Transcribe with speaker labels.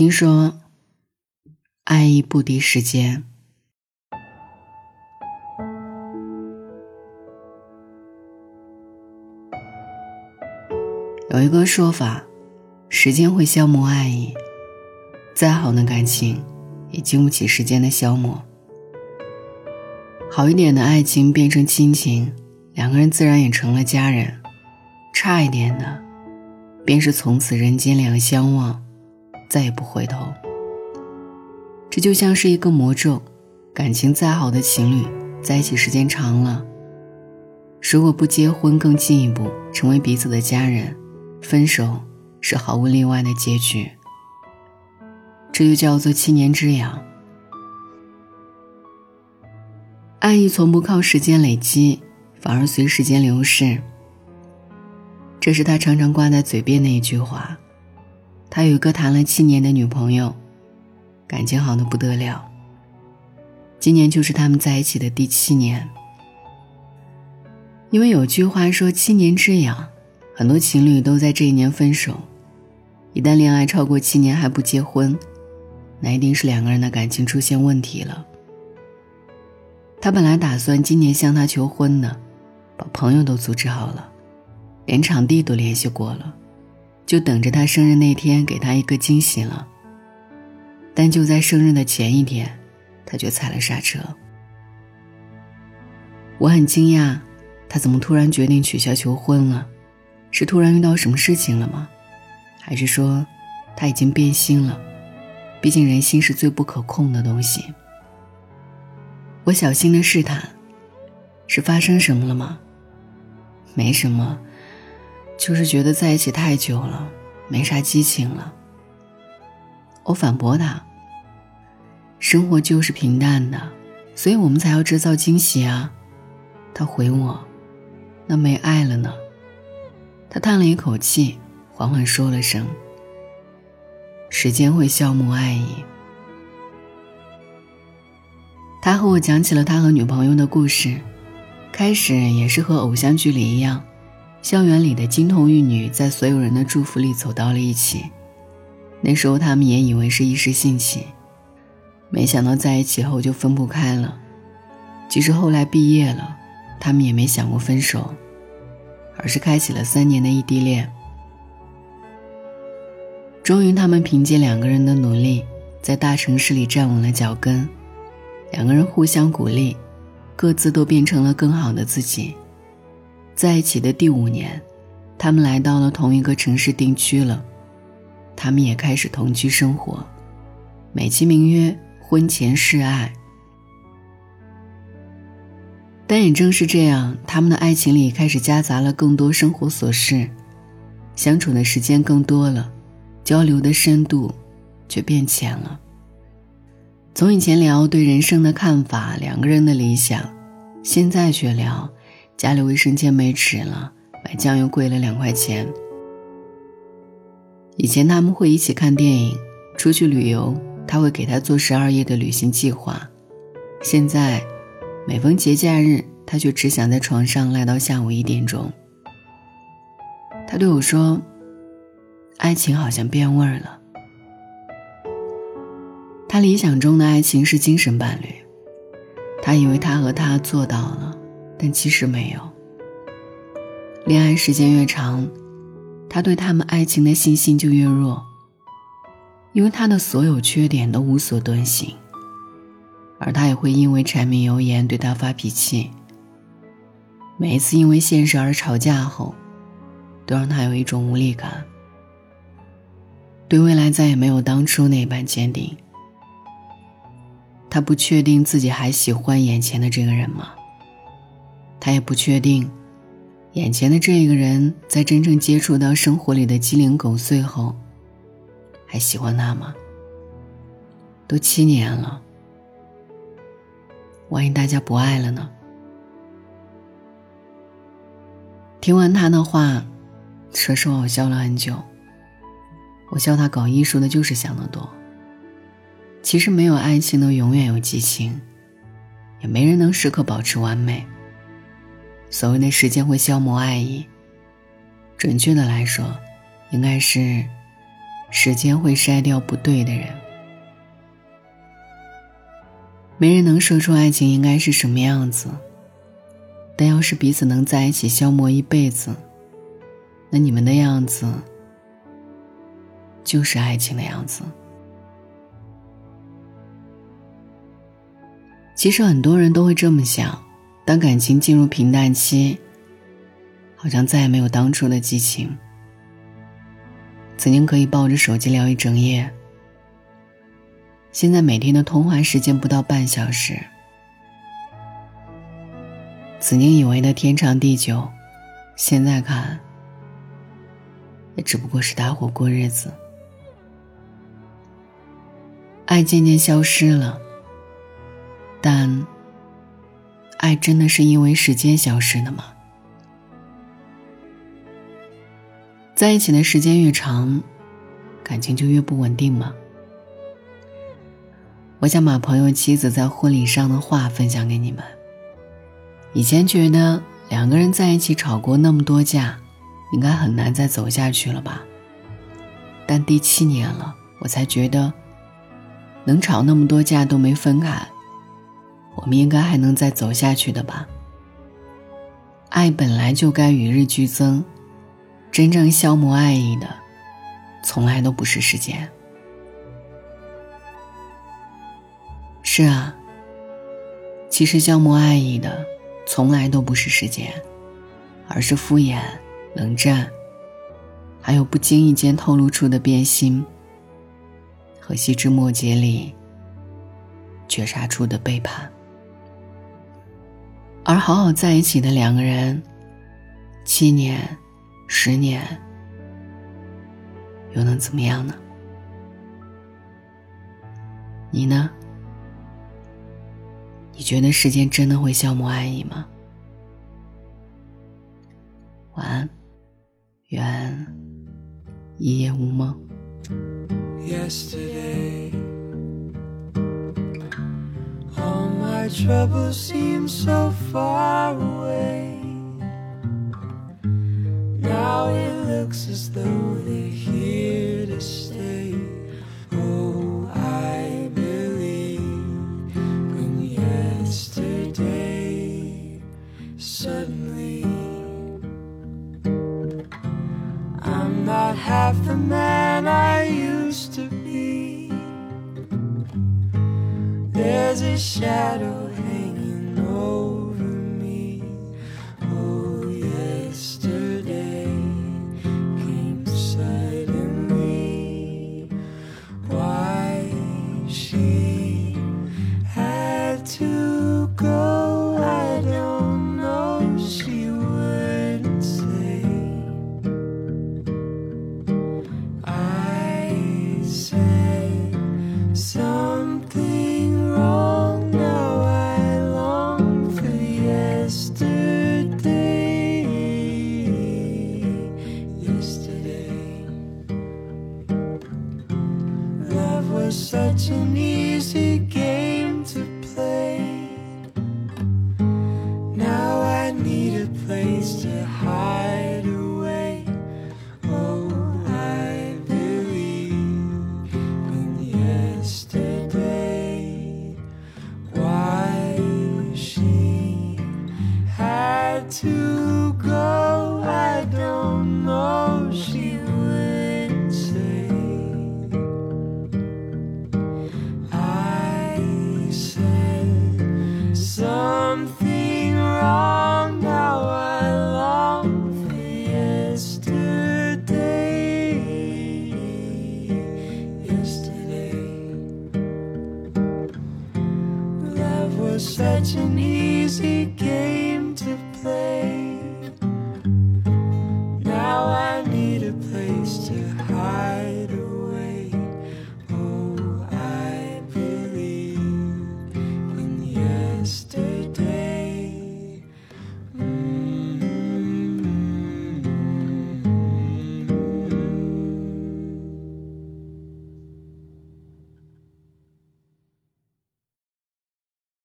Speaker 1: 听说，爱意不敌时间。有一个说法，时间会消磨爱意，再好的感情，也经不起时间的消磨。好一点的爱情变成亲情，两个人自然也成了家人；差一点的，便是从此人间两相望，再也不回头。这就像是一个魔咒，感情再好的情侣，在一起时间长了，如果不结婚，更进一步成为彼此的家人。分手是毫无例外的结局，这就叫做七年之痒。爱意从不靠时间累积，反而随时间流逝。这是他常常挂在嘴边的一句话。他有一个谈了七年的女朋友，感情好的不得了。今年就是他们在一起的第七年。因为有句话说“七年之痒”。很多情侣都在这一年分手，一旦恋爱超过七年还不结婚，那一定是两个人的感情出现问题了。他本来打算今年向她求婚的，把朋友都组织好了，连场地都联系过了，就等着他生日那天给他一个惊喜了。但就在生日的前一天，他却踩了刹车。我很惊讶，他怎么突然决定取消求婚了？是突然遇到什么事情了吗？还是说他已经变心了？毕竟人心是最不可控的东西。我小心的试探：“是发生什么了吗？”“没什么，就是觉得在一起太久了，没啥激情了。”我反驳他：“生活就是平淡的，所以我们才要制造惊喜啊。”他回我：“那没爱了呢？”他叹了一口气，缓缓说了声：“时间会消磨爱意。”他和我讲起了他和女朋友的故事，开始也是和偶像剧里一样，校园里的金童玉女在所有人的祝福里走到了一起。那时候他们也以为是一时兴起，没想到在一起后就分不开了。即使后来毕业了，他们也没想过分手。而是开启了三年的异地恋。终于，他们凭借两个人的努力，在大城市里站稳了脚跟。两个人互相鼓励，各自都变成了更好的自己。在一起的第五年，他们来到了同一个城市定居了。他们也开始同居生活，美其名曰“婚前示爱”。但也正是这样，他们的爱情里开始夹杂了更多生活琐事，相处的时间更多了，交流的深度却变浅了。从以前聊对人生的看法、两个人的理想，现在却聊家里卫生间没纸了，买酱油贵了两块钱。以前他们会一起看电影、出去旅游，他会给他做十二页的旅行计划，现在。每逢节假日，他却只想在床上赖到下午一点钟。他对我说：“爱情好像变味儿了。”他理想中的爱情是精神伴侣，他以为他和他做到了，但其实没有。恋爱时间越长，他对他们爱情的信心就越弱，因为他的所有缺点都无所遁形。而他也会因为柴米油盐对他发脾气。每一次因为现实而吵架后，都让他有一种无力感。对未来再也没有当初那般坚定。他不确定自己还喜欢眼前的这个人吗？他也不确定，眼前的这个人在真正接触到生活里的鸡零狗碎后，还喜欢他吗？都七年了。万一大家不爱了呢？听完他的话，说实话，我笑了很久。我笑他搞艺术的就是想得多。其实没有爱情的永远有激情，也没人能时刻保持完美。所谓的时间会消磨爱意，准确的来说，应该是
Speaker 2: 时间会筛掉不对的人。没人能说出爱情应该是什么样子，但要是彼此能在一起消磨一辈子，那你们的样子就是爱情的样子。其实很多人都会这么想：当感情进入平淡期，好像再也没有当初的激情。曾经可以抱着手机聊一整夜，现在每天的通话时间不到半小时。曾经以为的天长地久，现在看也只不过是搭伙过日子。爱渐渐消失了，但爱真的是因为时间消失的吗？在一起的时间越长，感情就越不稳定吗？我想把朋友妻子在婚礼上的话分享给你们。以前觉得两个人在一起吵过那么多架，应该很难再走下去了吧？但第七年了，我才觉得，能吵那么多架都没分开，我们应该还能再走下去的吧？爱本来就该与日俱增。真正消磨爱意的，从来都不是时间。是啊，其实消磨爱意的，从来都不是时间，而是敷衍、冷战，还有不经意间透露出的变心，和细枝末节里觉察出的背叛。而好好在一起的两个人，七年。十年，又能怎么样呢？你呢？你觉得时间真的会消磨爱意吗？晚安，愿一夜无梦。Now it looks as though they're here to stay. Oh, I believe in yesterday. Suddenly, I'm not half the man I used to be. There's a shadow place to hide. such an easy game.